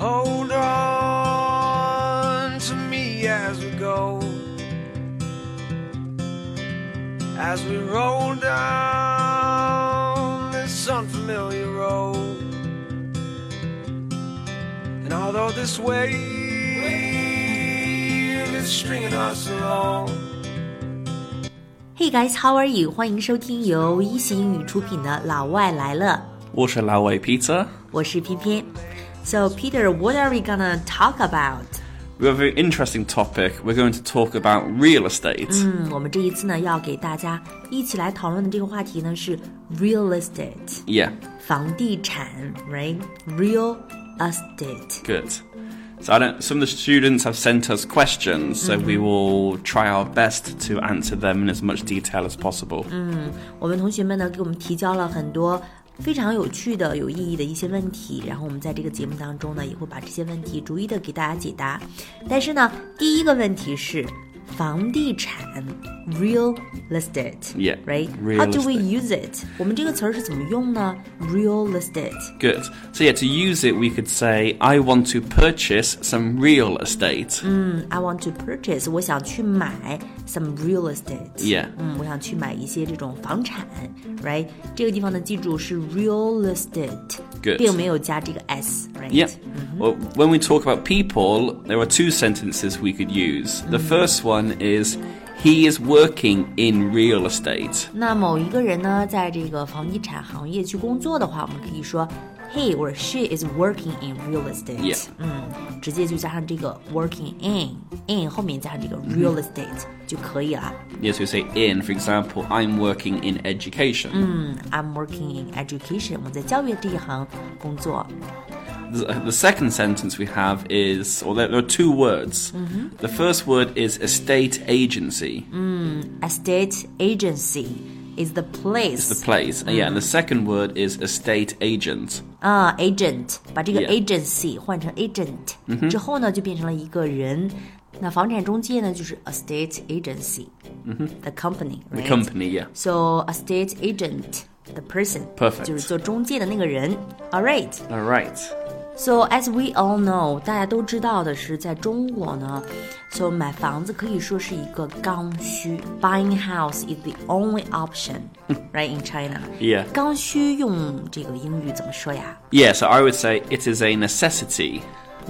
Hold on to me as we go. As we roll down this unfamiliar road. And although this wave is stringing us along. Hey guys, how are you？欢迎收听由一席英语出品的《老外来了》，我是老外 Pizza，我是翩翩。So Peter, what are we gonna talk about? We have a very interesting topic. We're going to talk about real estate. 嗯，我们这一次呢要给大家一起来讨论的这个话题呢是 real estate， Yeah, 房地产，right？real estate。 good. So I don't, some of the students have sent us questions, so we will try our best to answer them in as much detail as possible. 我们同学们呢给我们提交了很多 非常有趣的、有意义的一些问题，然后我们在这个节目当中呢也会把这些问题逐一的给大家解答。但是呢，第一个问题是房地产 real estate， Yeah, right? real How do we estate. use it？我们这个词儿是怎么用呢？real estate。 Good. So yeah, to use it, we could say, I want to purchase some real estate. 嗯，I want to purchase，我想去买 some real estate。 Yeah. 嗯，我想去买一些这种房产，right？这个地方呢，记住是 real estate， Good 并没有加这个 s，right？ Yeah. Well, when we talk about people, there are two sentences we could use. The first one is, he is working in real estate. 那某一个人呢，在这个房地产行业去工作的话，我们可以说 he or she is working in real estate。 Yeah. 嗯，直接就加上这个 working in，in 后面加上这个 real estate 就可以了。 Yes, we say in. For example, I'm working in education. I'm working in education，我在教育这一行工作。 The, the second sentence we have is, or there, there are two words. The first word is estate agency, Estate agency is the place. the place. And yeah, and the second word is estate agent. 啊、a g e n t 把这个 Yeah. agency 换成 agent、之后呢，就变成了一个人。那房产中介呢，就是 estate agency，the company， The right? company, yeah. So estate agent, the person, Perfect. 就是做中介的那个人。All right. All right. So as we all know，大家都知道的是，在中国呢，so 买房子可以说是一个刚需。Buying house is the only option, right in China. Yeah. 刚需用这个英语怎么说呀 Yeah, so I would say it is a necessity.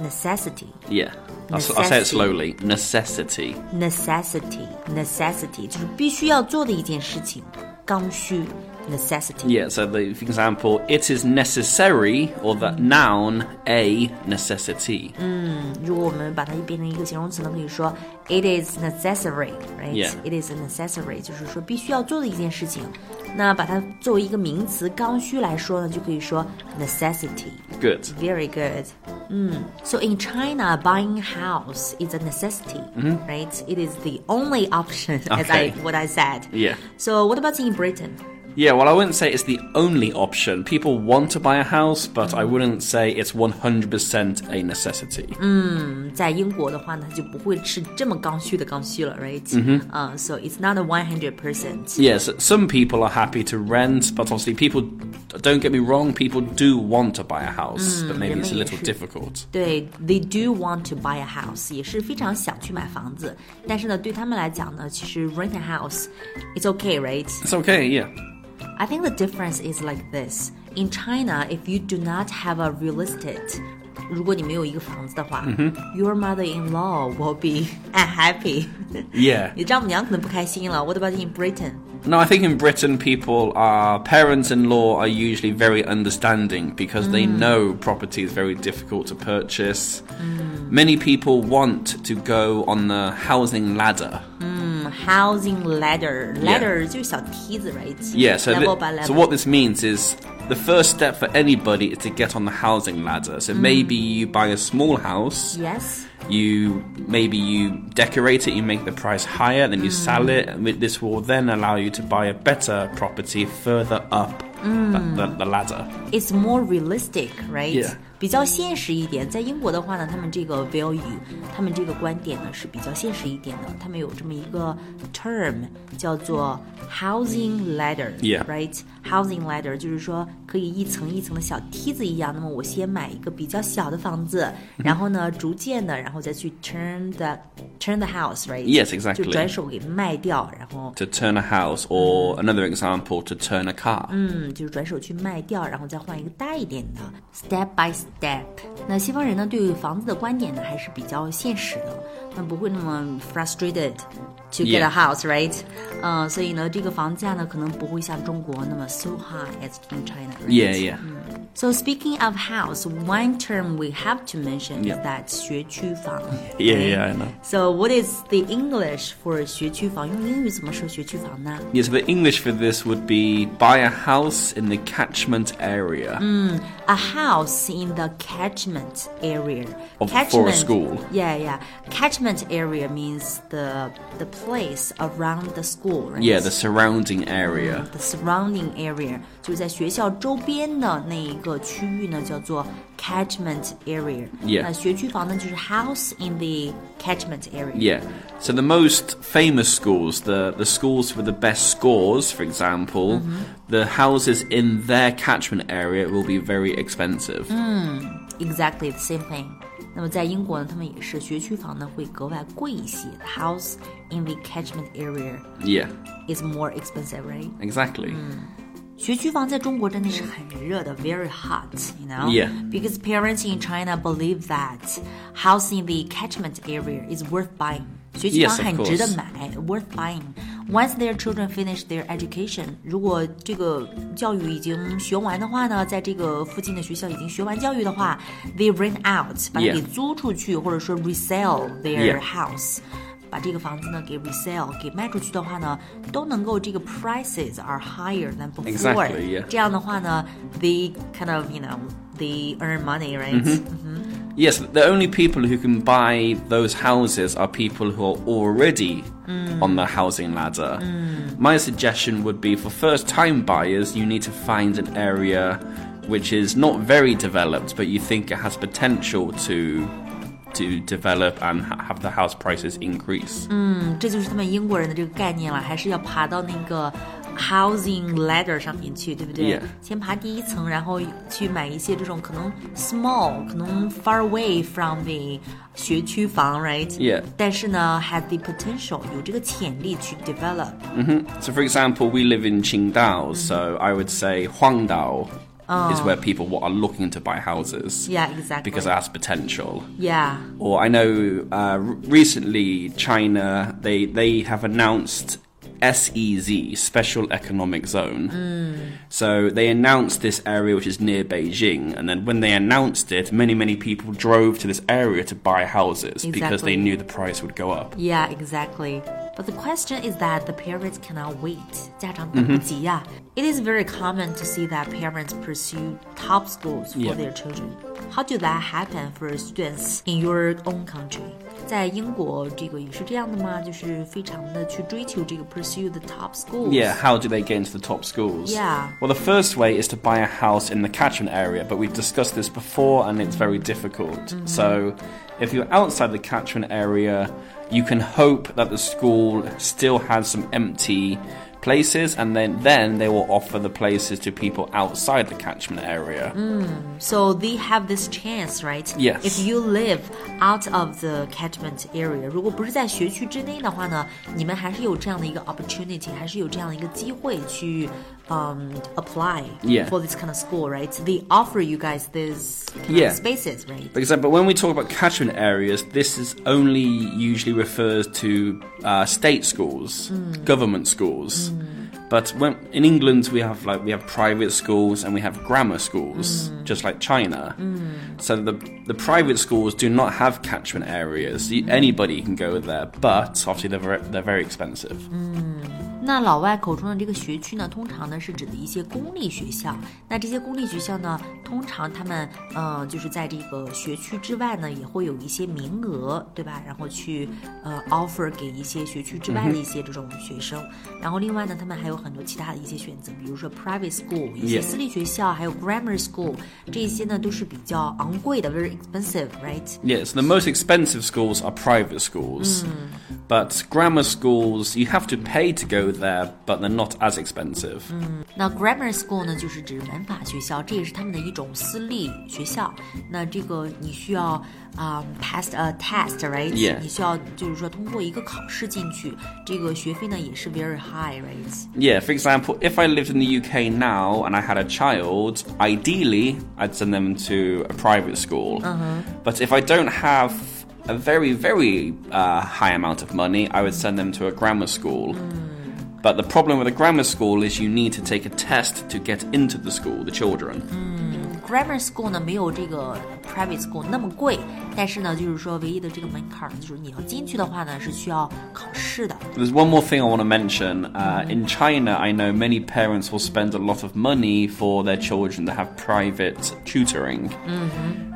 ？Necessity, Yeah. I'll, s- I'll say it Necessity. slowly. Necessity. necessity, necessity，就是必须要做的一件事情，刚需 necessity。 Yeah, so the for example, it is necessary, or the noun a necessity. 如果我们把它变成一个形容词呢，可以说 it is necessary，right？、 Yeah. It is necessary，就是说必须要做的一件事情。那把它作为一个名词刚需来说呢，就可以说 necessity。 Good. Very good. Mm. So in China, buying house is a necessity, right? It is the only option, as I Okay. what I said. Yeah. So what about in Britain? Yeah, well, I wouldn't say it's the only option. People want to buy a house, but I wouldn't say it's 100% a necessity. 在英国的话呢，它就不会是这么刚需的刚需了，right？嗯、uh, so it's not a one hundred percent. Yes, some people are happy to rent, but obviously, people don't get me wrong, people do want to buy a house, but maybe it's a 人们也 little 是。 difficult. 对，they do want to buy a house，也是非常想去买房子。但是呢，对他们来讲呢，其实 rent a house，it's okay，right？ It's okay, yeah. I think the difference is like this. In China, if you do not have a real estate, 如果你没有一个房子的话、your mother-in-law will be unhappy. Yeah. 你丈母娘可能不开心了。What about in Britain? No, I think in Britain, people are parents in law are usually very understanding because they know property is very difficult to purchase. Many people want to go on the housing ladder. housing ladder. Ladder yeah. right? Yeah, so, level level. so what this means is the first step for anybody is to get on the housing ladder. So mm. maybe you buy a small house. Yes. You maybe you decorate it, you make the price higher, then you mm. sell it, and this will then allow you to buy a better property further up mm. the, the, the, ladder. It's more realistic, right? Yeah. 比较现实一点。在英国的话呢，他们这个 value，他们这个观点呢是比较现实一点的。他们有这么一个 term 叫做 housing ladder，right？housing Yeah. ladder 就是说可以一层一层的小梯子一样。那么我先买一个比较小的房子，然后呢，逐渐的，然后再去 turn the turn the house，right？ Yes, exactly. 就转手给卖掉，然后 To turn a house, or another example, to turn a car. 嗯，就是转手去卖掉，然后再换一个大一点的，step by step。 那西方人呢，对于房子的观点呢，还是比较现实的，他们不会那么 frustrated to get a Yeah. house，right？嗯、所以呢，这个房价呢，可能不会像中国那么 so high as in China。Yeah, yeah. So speaking of house, one term we have to mention is Yeah. that 学区房。 Yeah, yeah, I know. So what is the English for 学区房？用英语怎么说学区房呢？ Yes, the English for this would be buy a house in the catchment area. a house in the catchment area. Of- for a school. Yeah, yeah. Catchment area means the the place around the school, right? Yeah, the surrounding area. the surrounding area 就是在学校周边的那一 个区域呢，叫做 catchment area。 Yeah. 那学区房呢，就是 house in the catchment area。 Yeah. So the most famous schools, the, the schools with the best scores, for example, the houses in their catchment area will be very expensive. Exactly the same thing. 那么在英国呢，他们也是学区房呢会格外贵一些。The house in the catchment area Yeah, is more expensive, right? exactly. 学区房在中国真的是很热的，very hot，you know? Yeah. Because parents in China believe that house in the catchment area is worth buying. 学区房 Yes, of 很值得 course. 买，worth buying. Once their children finish their education，如果这个教育已经学完的话呢，在这个附近的学校已经学完教育的话，they rent out，把它 Yeah. 给租出去，或者说 resell their Yeah. house。把这个房子呢给 resell 给卖出去的话呢，都能够这个 prices are higher than before。 Exactly, yeah. 这样的话呢，they kind of you know they earn money, right？、 Yes, the only people who can buy those houses are people who are already on the housing ladder. My suggestion would be for first time buyers, you need to find an area which is not very developed, but you think it has potential to to develop and ha- have the house prices increase. 这就是他们英国人的这个概念了，还是要爬到那个 housing ladder 上面去，对不对 Yeah. 先爬第一层，然后去买一些这种可能 small，可能 far away from the 学区房，right？ Yeah. 但是呢，has the potential 有这个潜力去 develop。 So, for example, we live in Qingdao, so I would say Huangdao is where people are looking to buy houses Yeah, exactly. because it has potential. yeah. Or I know uh, recently China they they have announced SEZ Special Economic Zone. So they announced this area which is near Beijing, and then when they announced it, many many people drove to this area to buy houses because they knew the price would go up. Yeah, exactly. But the question is that the parents cannot wait. 家长等不及呀。It is very common to see that parents pursue top schools for Yeah. their children. How do that happen for students in your own country? 在英国，这个也是这样的吗？就是非常的去追求这个 pursue the top schools. Yeah, how do they get into the top schools? Yeah. Well, the first way is to buy a house in the catchment area, but we've discussed this before and it's very difficult. So, if you're outside the catchment area, you can hope that the school still has some empty places and then then they will offer the places to people outside the catchment area. So they have this chance, right? Yes. If you live out of the catchment area，如果不是在学区之内的话呢，你们还是有这样的一个 opportunity，还是有这样的一个机会去um apply Yeah. for this kind of school, right? They offer you guys this kind Yeah. of spaces, right? For example, when we talk about catchment areas, this is only usually refers to uh, state schools, government schools. But when in England we have like we have private schools and we have grammar schools, mm. just like China. Mm. So the the private schools do not have catchment areas. Y- Anybody can go there, but obviously they're very, they're very expensive. Mm. 那老外口中的这个学区呢，通常呢是指的一些公立学校。那这些公立学校呢，通常他们呃就是在这个学区之外呢，也会有一些名额，对吧？然后去呃 offer 给一些学区之外的一些这种学生。然后另外呢，他们还有很多其他的一些选择，比如说 private school 一些私立学校，还有 grammar school 这些呢都是比较昂贵的，very expensive，right？Yes, the most expensive schools are private schools. But grammar schools, you have to pay to go there, but they're not as expensive. 那 grammar school 呢，就是指文法学校，这也是他们的一种私立学校。那这个你需要啊、pass a test，right？、 Yeah. 你需要就是说通过一个考试进去，这个学费呢也是 very high，right？ Yeah, for example, if I lived in the UK now and I had a child, ideally I'd send them to a private school. But if I don't have a very, very uh, high amount of money, I would send them to a grammar school. But the problem with a grammar school is you need to take a test to get into the school, the children. grammar school 呢没有这个 private school 那么贵，但是呢，就是说唯一的这个门槛儿就是你要进去的话呢是需要考试的。 There's one more thing I want to mention. Uh, in China, I know many parents will spend a lot of money for their children to have private tutoring.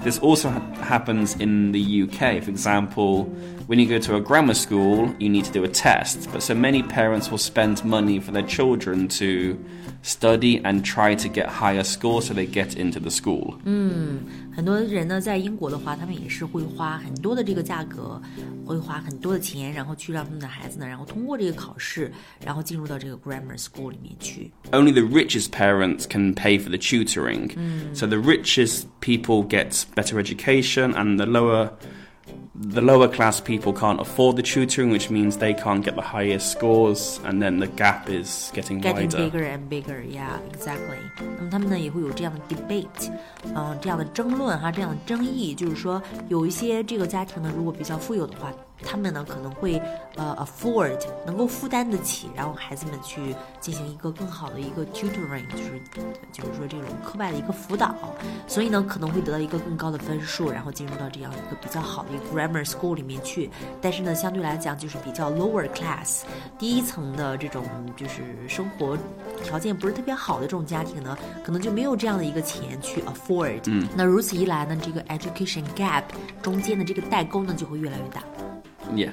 This also ha- happens in the UK. For example, when you go to a grammar school, you need to do a test. But so many parents will spend money for their children to study and try to get higher scores so they get into the school. 很多人呢，在英国的话，他们也是会花很多的这个价格，会花很多的钱，然后去让他们的孩子呢，然后通过这个考试，然后进入到这个 grammar school 里面去。 only the richest parents can pay for the tutoring. So the richest people get better education, and the lower the lower class people can't afford the tutoring, which means they can't get the highest scores, and then the gap is getting Getting wider. bigger and bigger, yeah, exactly. 那么他们呢也会有这样的 debate，嗯、这样的争论哈，这样的争议，就是说有一些这个家庭呢，如果比较富有的话， 他们呢可能会呃 afford 能够负担得起，然后孩子们去进行一个更好的一个 tutoring，就是就是说这种课外的一个辅导，所以呢可能会得到一个更高的分数，然后进入到这样一个比较好的一个 grammar school 里面去。但是呢，相对来讲就是比较 lower class 低层的这种就是生活条件不是特别好的这种家庭呢，可能就没有这样的一个钱去 afford。嗯，那如此一来呢，这个 education gap 中间的这个代沟呢就会越来越大。Yeah.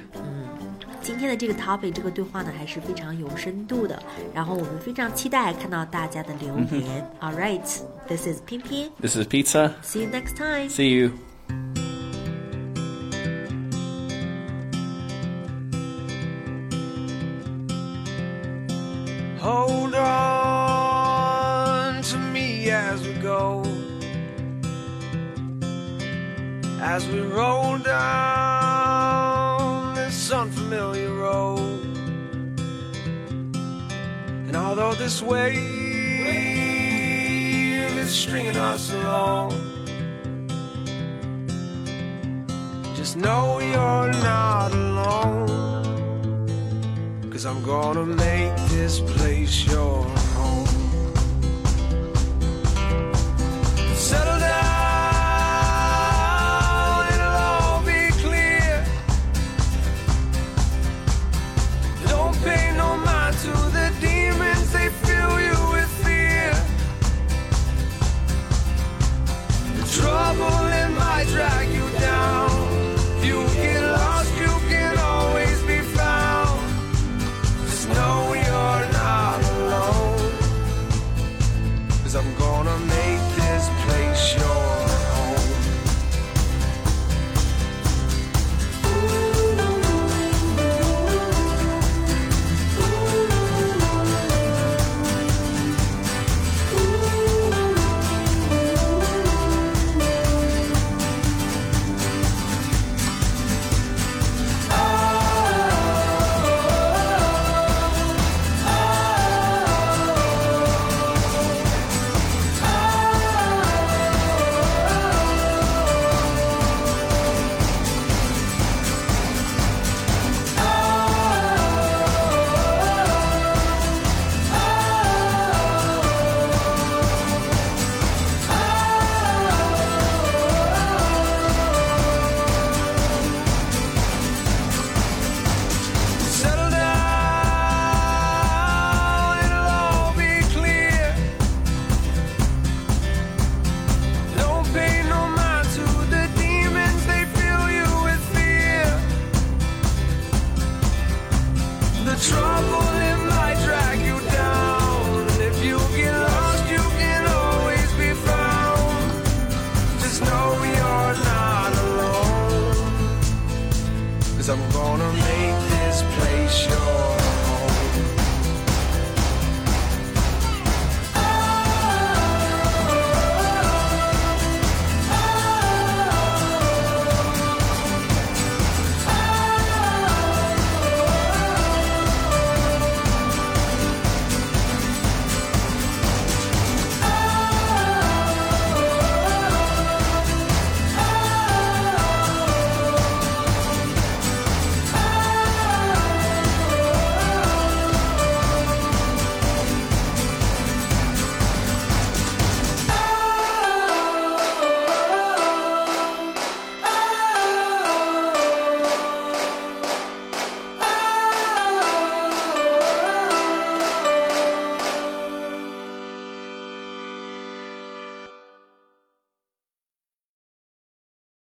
今天的这个 topic 这个对话呢还是非常有深度的，然后我们非常期待看到大家的留言。All right, this is 翩翩，This is Pizza. See you next time. See you. Hold on to me as we go, as we roll down. This wave is stringing us along, just know you're not alone. Cause I'm gonna make this place yours. Cause I'm gonna make this place yours.